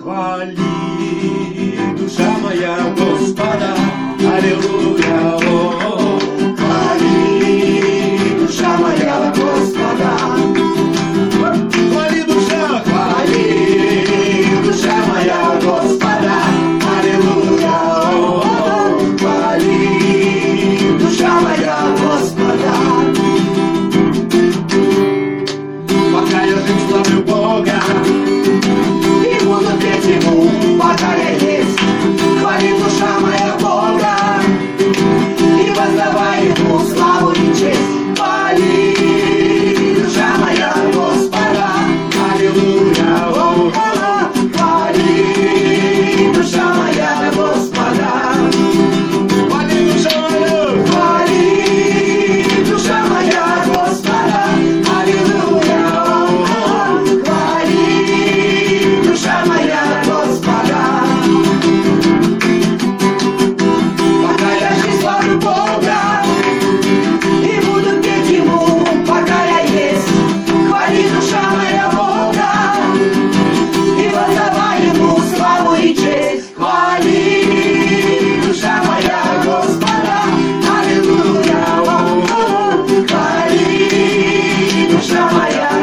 Хвали, душа моя Господа, Аллилуйя, Jamaica.